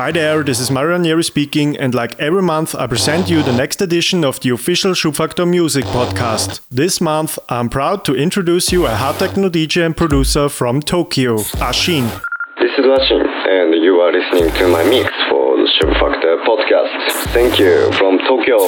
Hi there, this is Mario Ranieri speaking, and like every month, I present you the next edition of the official Schubfaktor Music podcast. This month, I'm proud to introduce you a hard techno DJ and producer from Tokyo, Asin. This is Asin, and you are listening to my mix for the Schubfaktor podcast. Thank you from Tokyo.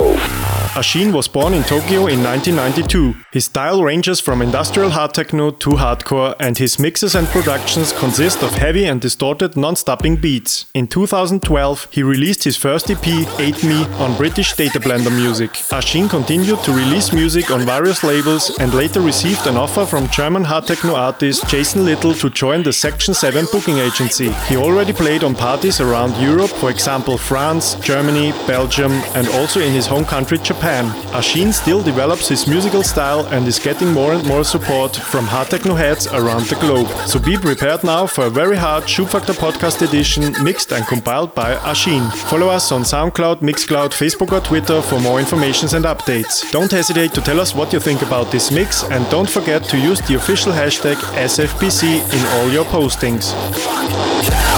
Asin was born in Tokyo in 1992. His style ranges from industrial hard techno to hardcore, and his mixes and productions consist of heavy and distorted non-stopping beats. In 2012, he released his first EP, 8 Me, on British Data Blender Music. Asin continued to release music on various labels and later received an offer from German hard techno artist Jason Little to join the Section 7 booking agency. He already played on parties around Europe, for example France, Germany, Belgium, and also in his home country Japan. Asin still develops his musical style and is getting more and more support from hard techno heads around the globe. So be prepared now for a very hard Schubfaktor podcast edition mixed and compiled by Asin. Follow us on SoundCloud, Mixcloud, Facebook or Twitter for more informations and updates. Don't hesitate to tell us what you think about this mix and don't forget to use the official hashtag SFPC in all your postings.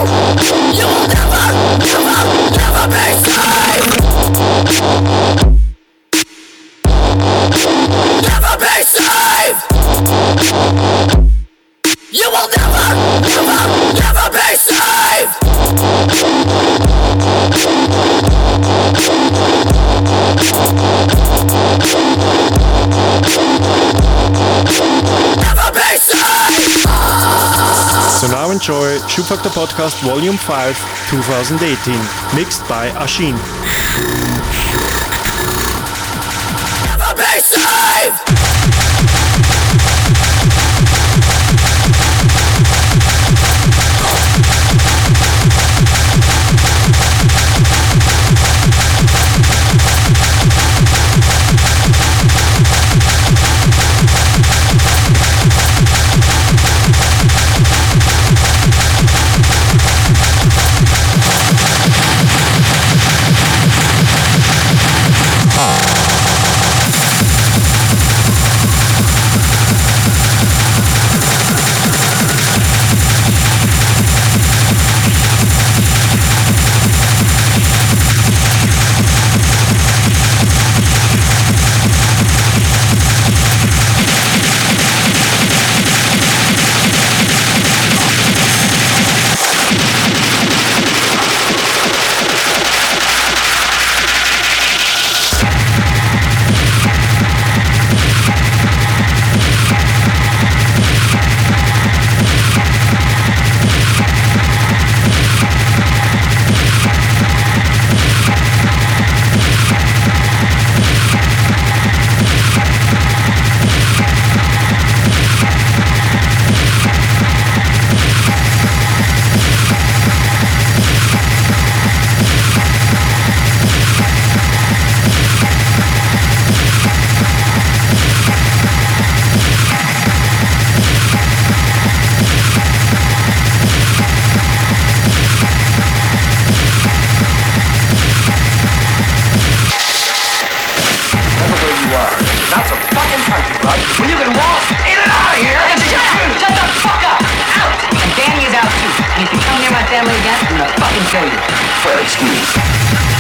You will never, never, never be saved! never be saved. You will never, never, never be saved. So now enjoy Schubfaktor Podcast Volume 5 2018, mixed by Asin. That's a fucking country right? Well, you can walk in and out of here and shut, shut the fuck up! Out! And Danny is out too. And if you come near my family again, I'm gonna fucking kill you. Well, excuse me.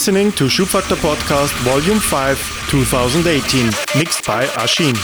Listening to Schubfaktor Podcast Volume 5 2018, mixed by Asin.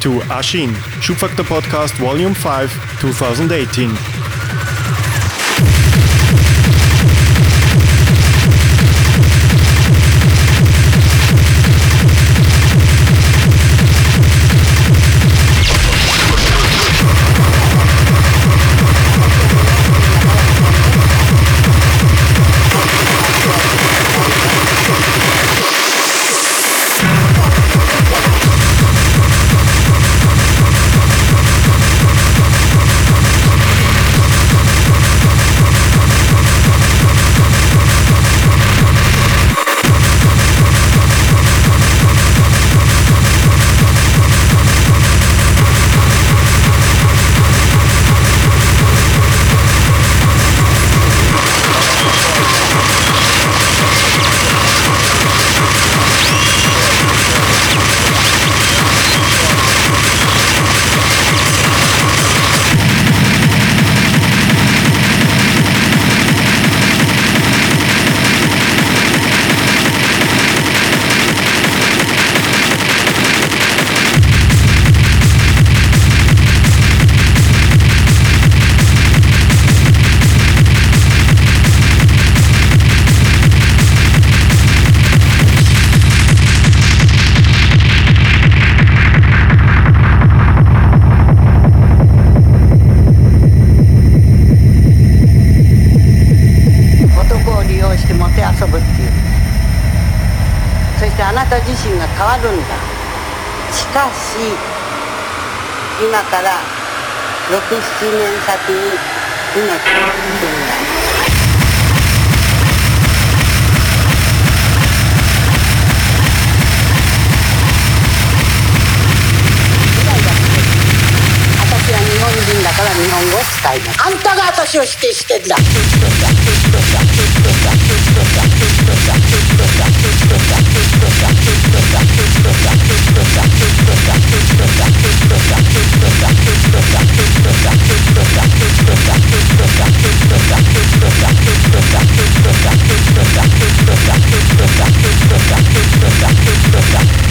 To Asin, Schubfaktor Podcast Volume 5, 2018. 数年先に今こういうのが。あんたが私を否定してんだ。Thank you.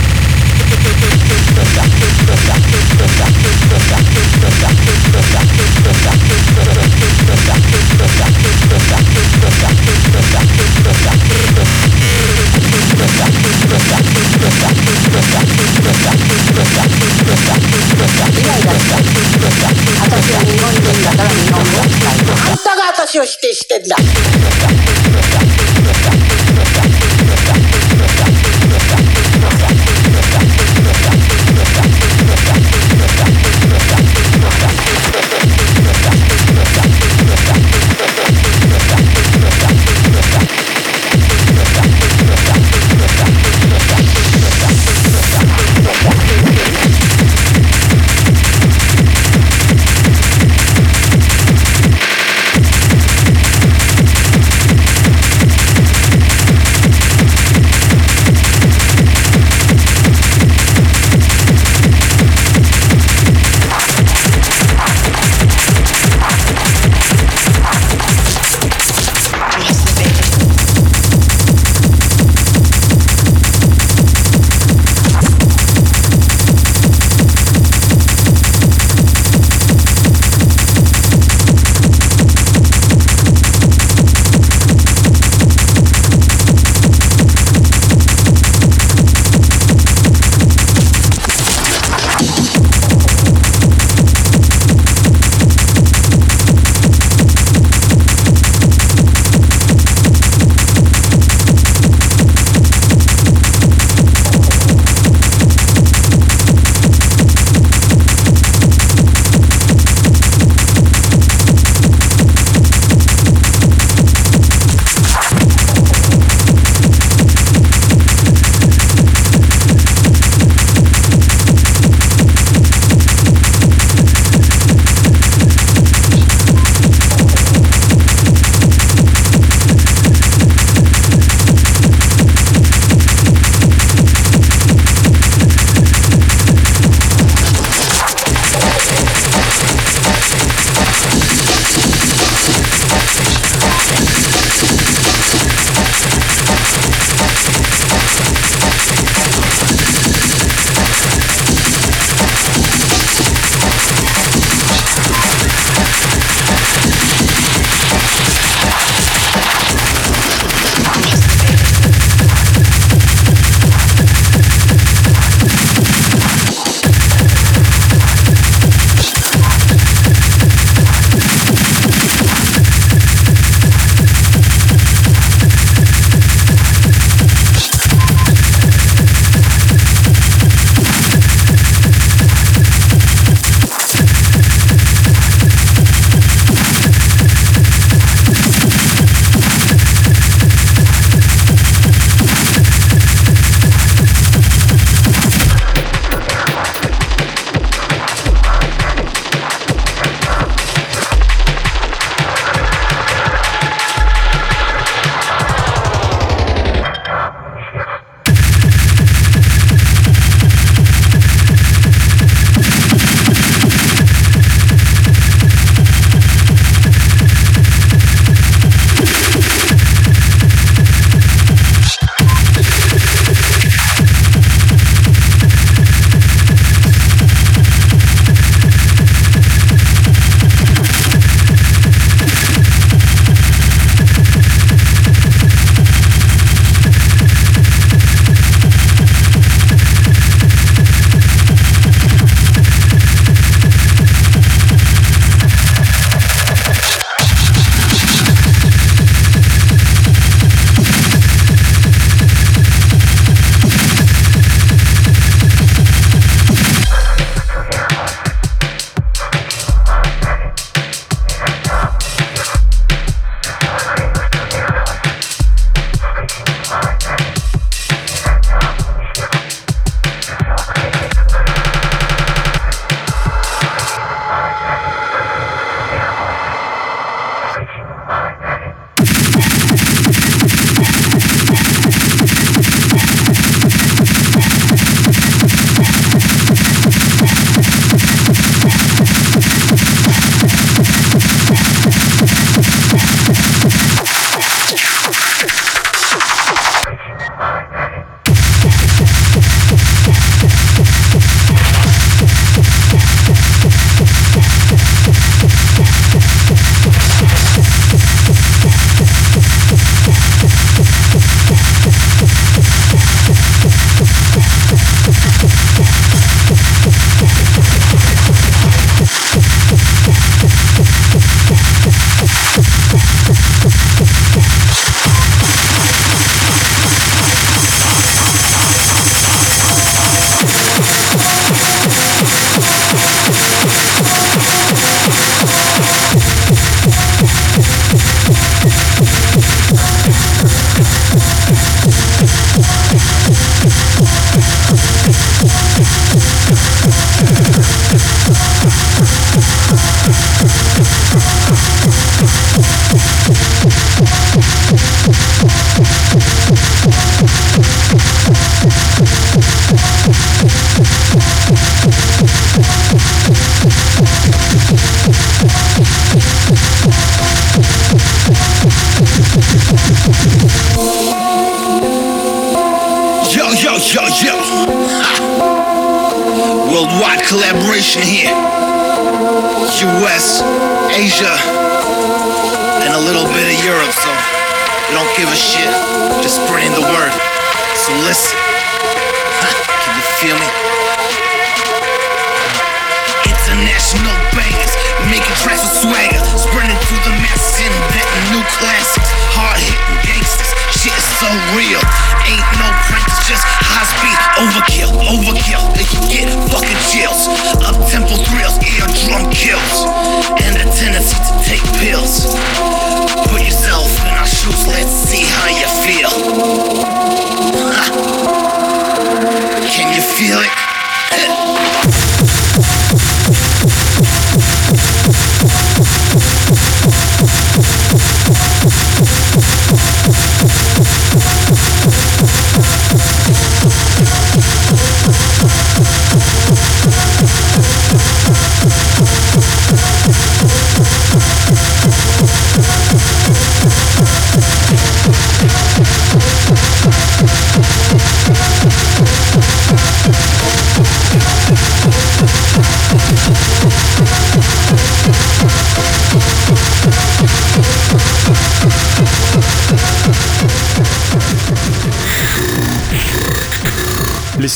私を否定してんだ。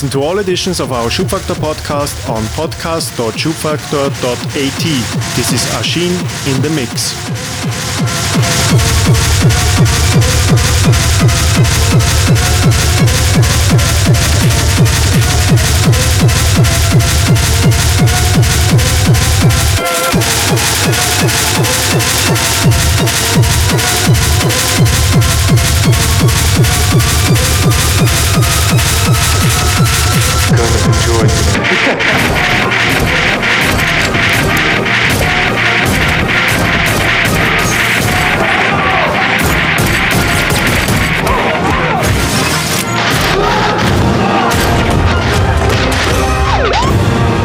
listen to all editions of our Schubfaktor podcast on podcast.schubfaktor.at. This is Asin in the mix.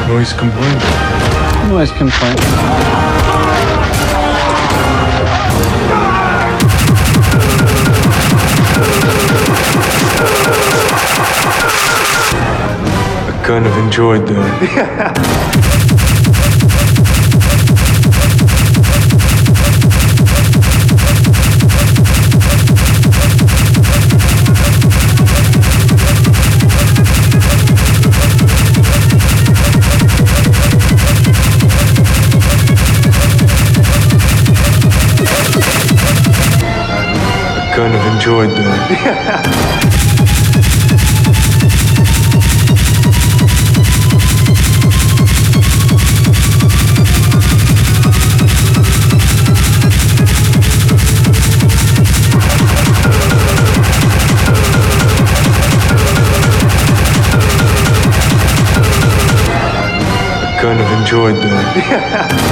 Noise complaint. Noise complaint. kind of enjoyed that. kind of enjoyed that. enjoyed that.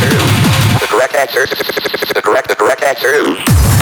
The correct answer. The correct. The correct answer.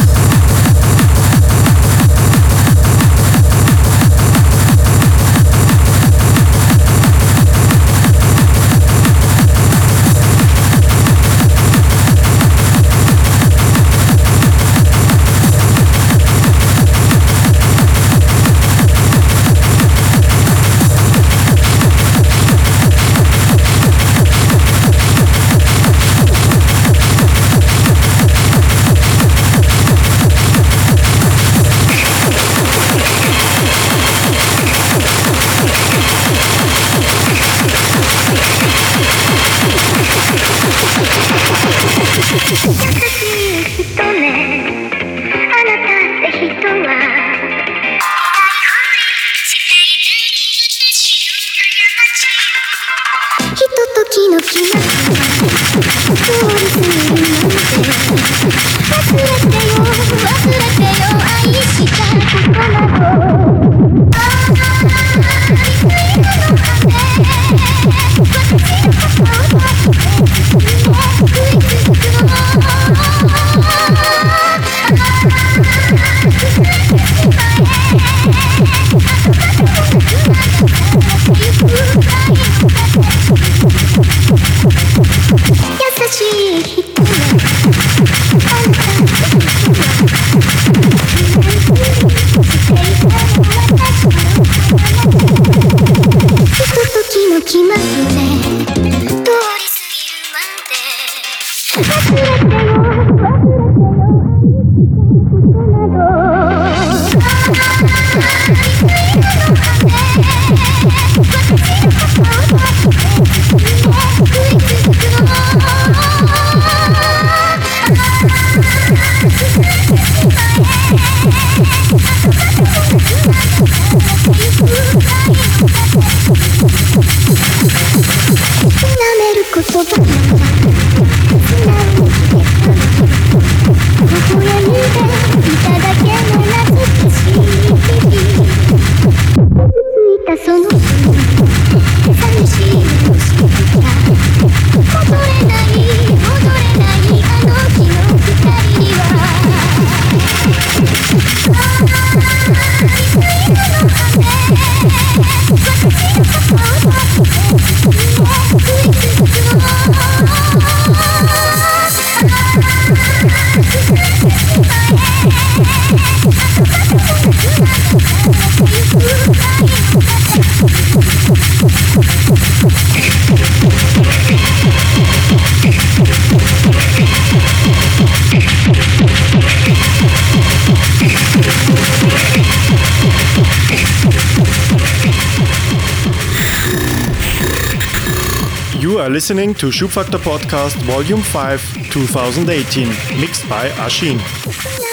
Listening to Schubfaktor Podcast Volume 5 2018, mixed by Asin.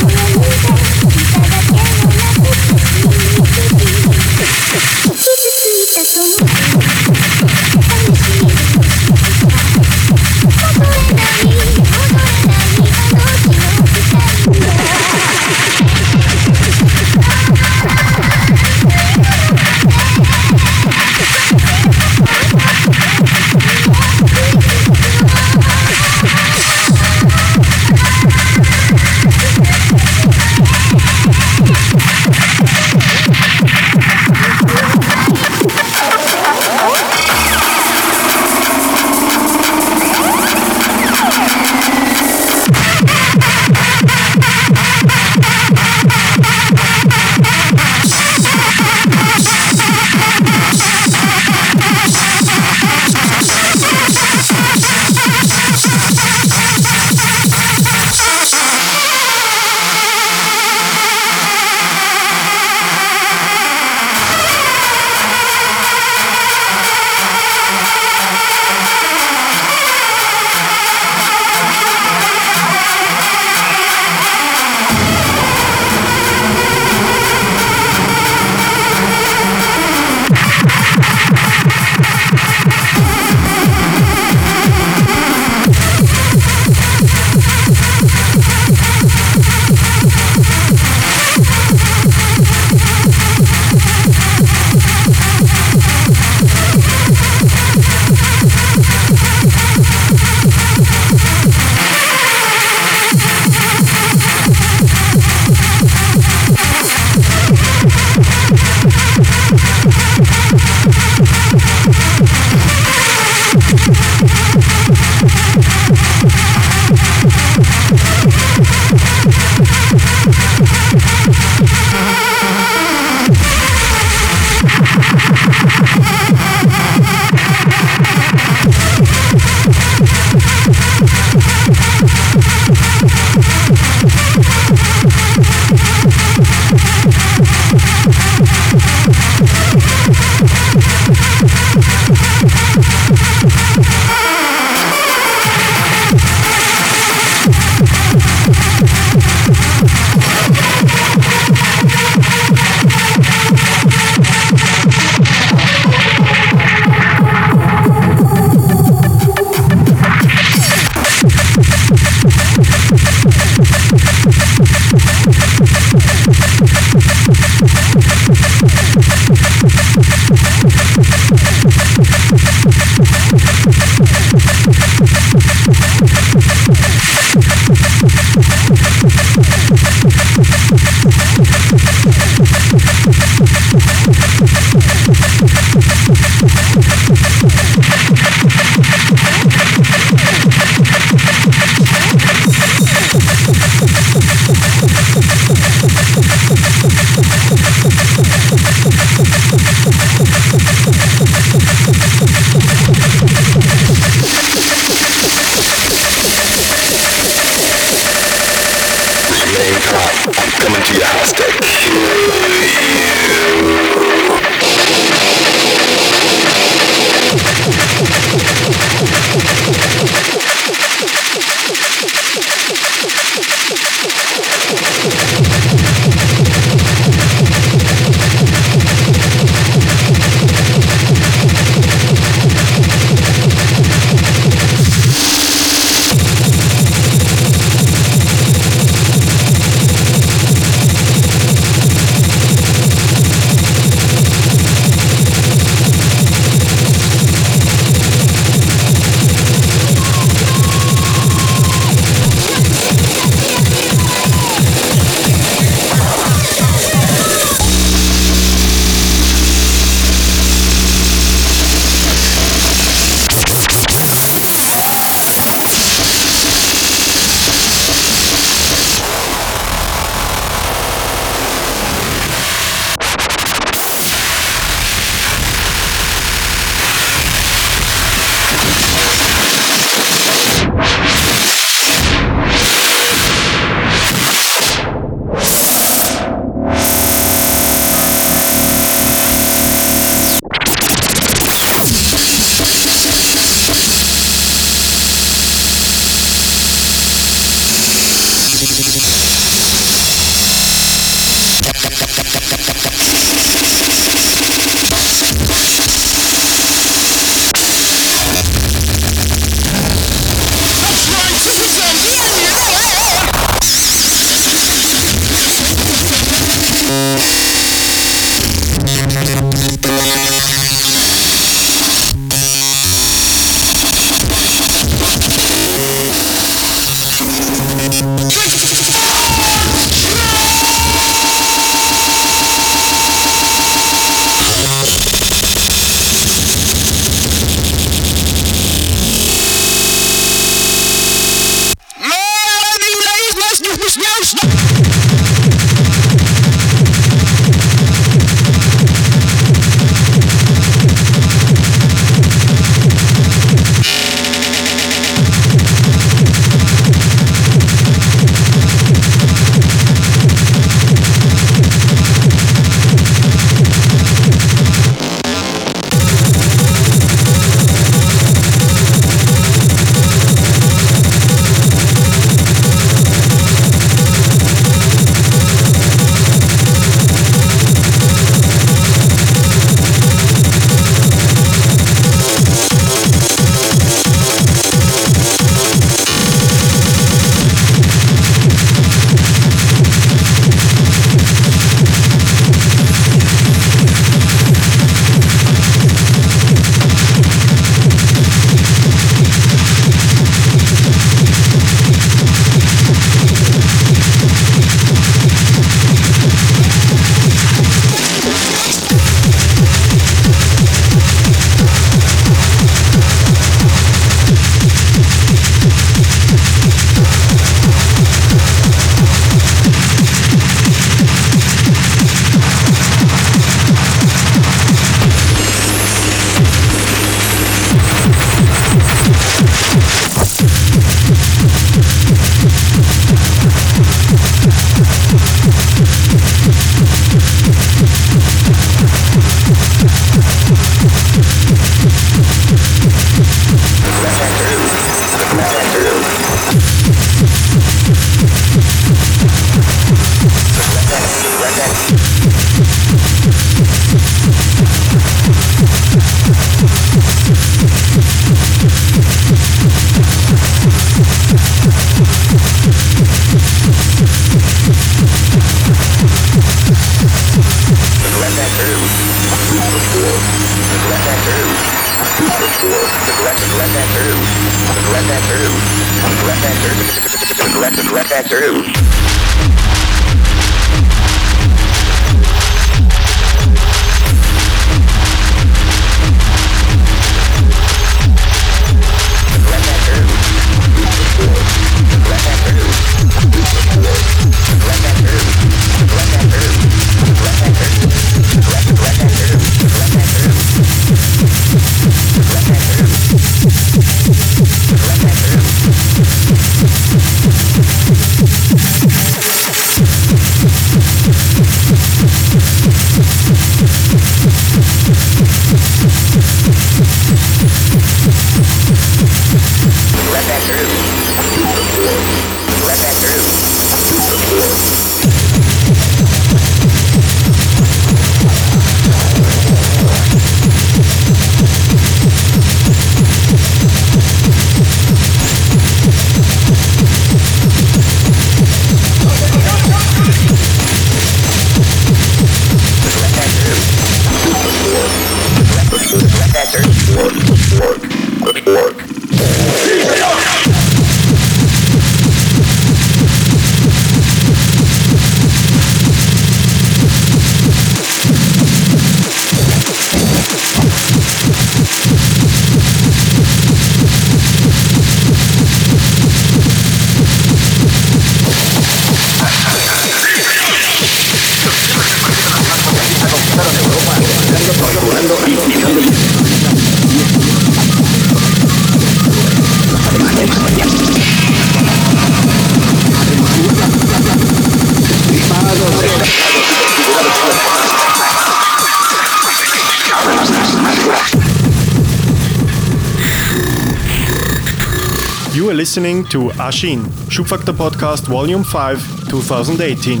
listening to Asin, Schubfaktor Podcast Volume 5, 2018.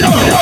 No!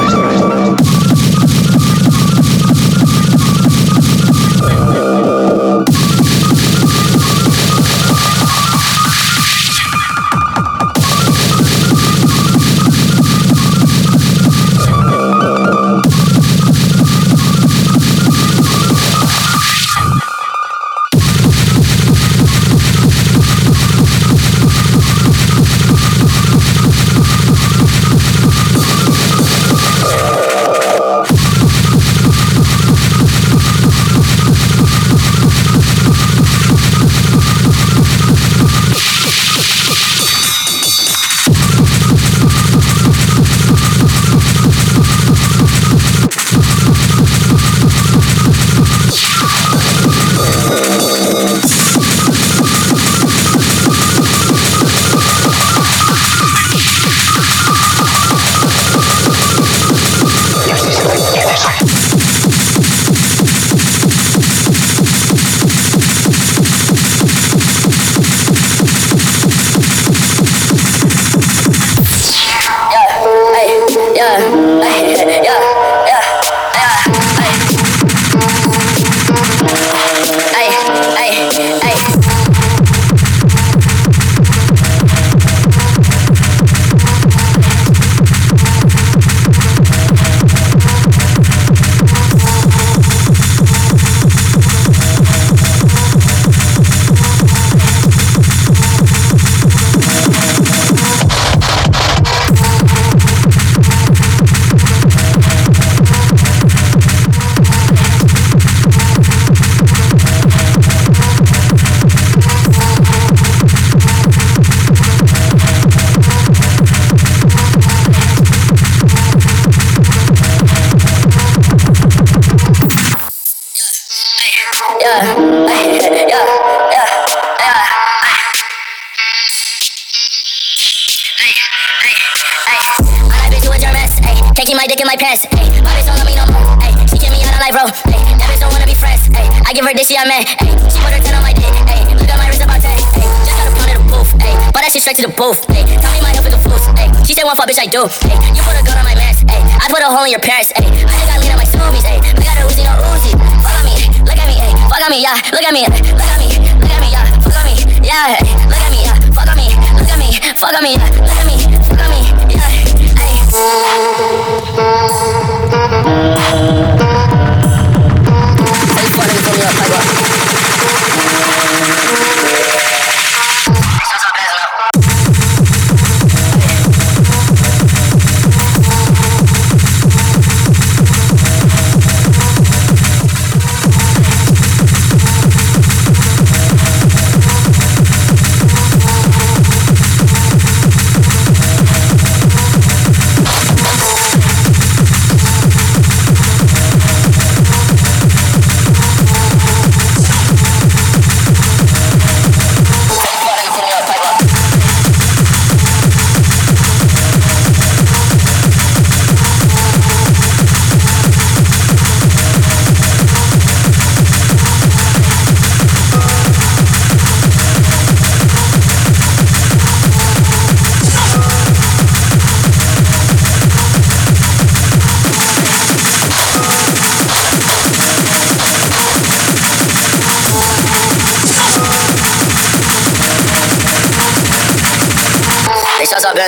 a man. Ay, put her 10 on my dick. Ay, look at my wrist about 10. Ay, just got a pound of the booth. Ay, but that shit straight to the booth. Ay, tell me my health is a fools. Ay, she said one fuck, bitch, I do. Ay, you put a gun on my mans. Ay, I put a hole in your parents. Ay, I just got lean on my zoomies. Ay, I got a Uzi, no Uzi. Fuck on me, look at me. Ay, fuck on me, yeah. Look at me, look at me, look at me, yeah. Fuck on me, yeah. Look at me, yeah. Fuck on me, look at me, fuck on me, yeah. Look at me, fuck on me, yeah. Ay.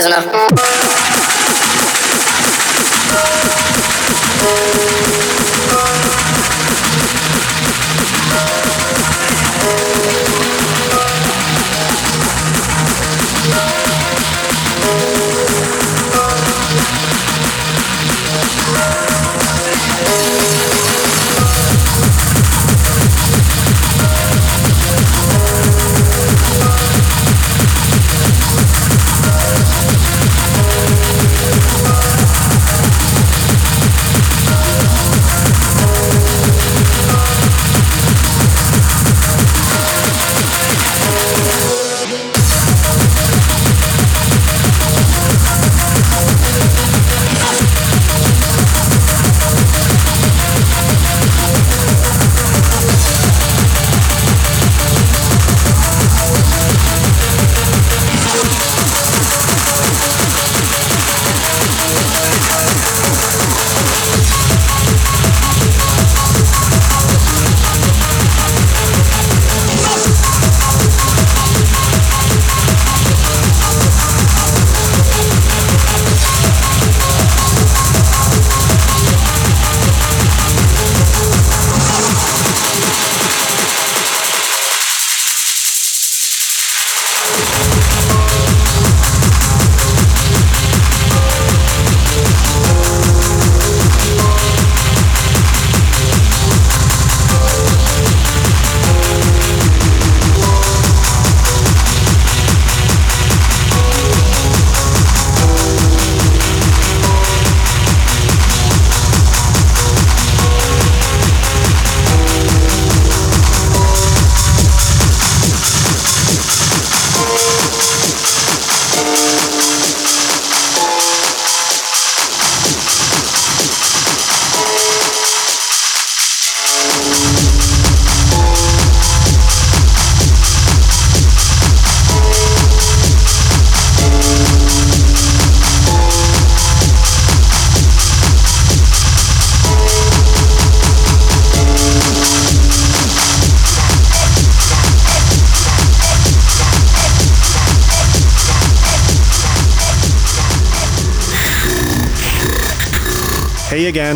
sonar.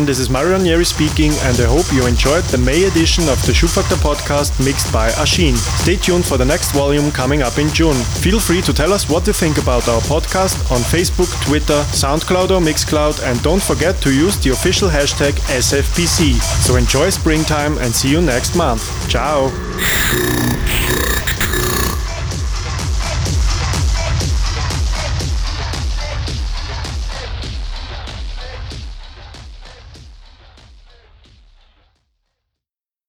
This is Mario Ranieri speaking, and I hope you enjoyed the May edition of the Schubfaktor podcast mixed by Asin. Stay tuned for the next volume coming up in June. Feel free to tell us what you think about our podcast on Facebook, Twitter, SoundCloud, or Mixcloud, and don't forget to use the official hashtag SFPC. So enjoy springtime and see you next month. Ciao!